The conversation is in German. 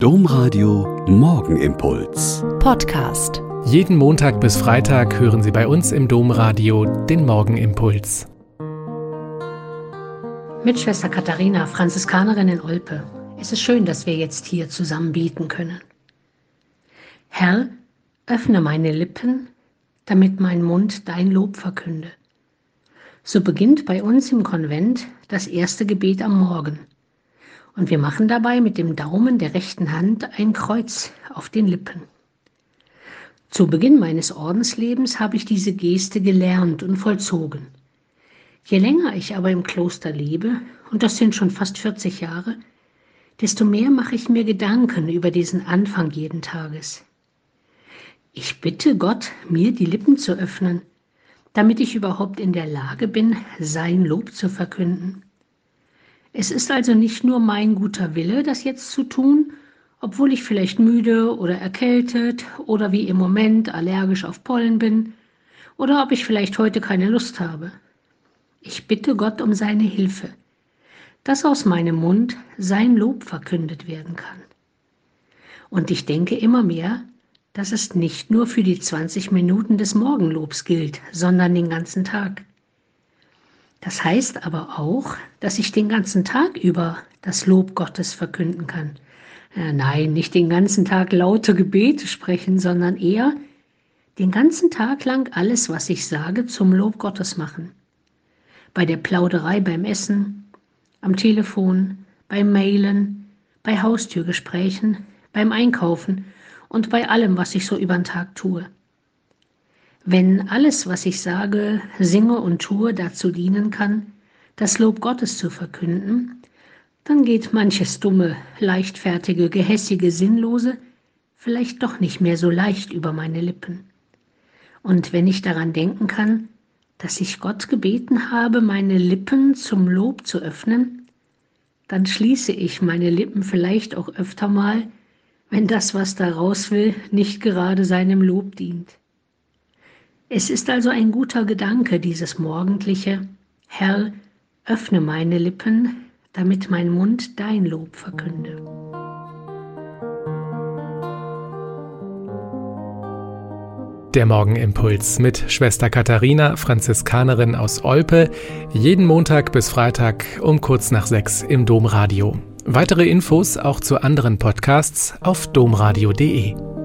Domradio Morgenimpuls. Podcast. Jeden Montag bis Freitag hören Sie bei uns im Domradio den Morgenimpuls. Mit Schwester Katharina, Franziskanerin in Olpe. Es ist schön, dass wir jetzt hier zusammen bieten können. Herr, öffne meine Lippen, damit mein Mund dein Lob verkünde. So beginnt bei uns im Konvent das erste Gebet am Morgen. Und wir machen dabei mit dem Daumen der rechten Hand ein Kreuz auf den Lippen. Zu Beginn meines Ordenslebens habe ich diese Geste gelernt und vollzogen. Je länger ich aber im Kloster lebe, und das sind schon fast 40 Jahre, desto mehr mache ich mir Gedanken über diesen Anfang jeden Tages. Ich bitte Gott, mir die Lippen zu öffnen, damit ich überhaupt in der Lage bin, sein Lob zu verkünden. Es ist also nicht nur mein guter Wille, das jetzt zu tun, obwohl ich vielleicht müde oder erkältet oder wie im Moment allergisch auf Pollen bin oder ob ich vielleicht heute keine Lust habe. Ich bitte Gott um seine Hilfe, dass aus meinem Mund sein Lob verkündet werden kann. Und ich denke immer mehr, dass es nicht nur für die 20 Minuten des Morgenlobs gilt, sondern den ganzen Tag. Das heißt aber auch, dass ich den ganzen Tag über das Lob Gottes verkünden kann. Äh, nein, nicht den ganzen Tag laute Gebete sprechen, sondern eher den ganzen Tag lang alles, was ich sage, zum Lob Gottes machen. Bei der Plauderei beim Essen, am Telefon, beim Mailen, bei Haustürgesprächen, beim Einkaufen und bei allem, was ich so über den Tag tue. Wenn alles, was ich sage, singe und tue, dazu dienen kann, das Lob Gottes zu verkünden, dann geht manches dumme, leichtfertige, gehässige, sinnlose vielleicht doch nicht mehr so leicht über meine Lippen. Und wenn ich daran denken kann, dass ich Gott gebeten habe, meine Lippen zum Lob zu öffnen, dann schließe ich meine Lippen vielleicht auch öfter mal, wenn das, was da raus will, nicht gerade seinem Lob dient. Es ist also ein guter Gedanke, dieses morgendliche, Herr, öffne meine Lippen, damit mein Mund dein Lob verkünde. Der Morgenimpuls mit Schwester Katharina, Franziskanerin aus Olpe, jeden Montag bis Freitag um kurz nach sechs im Domradio. Weitere Infos auch zu anderen Podcasts auf domradio.de.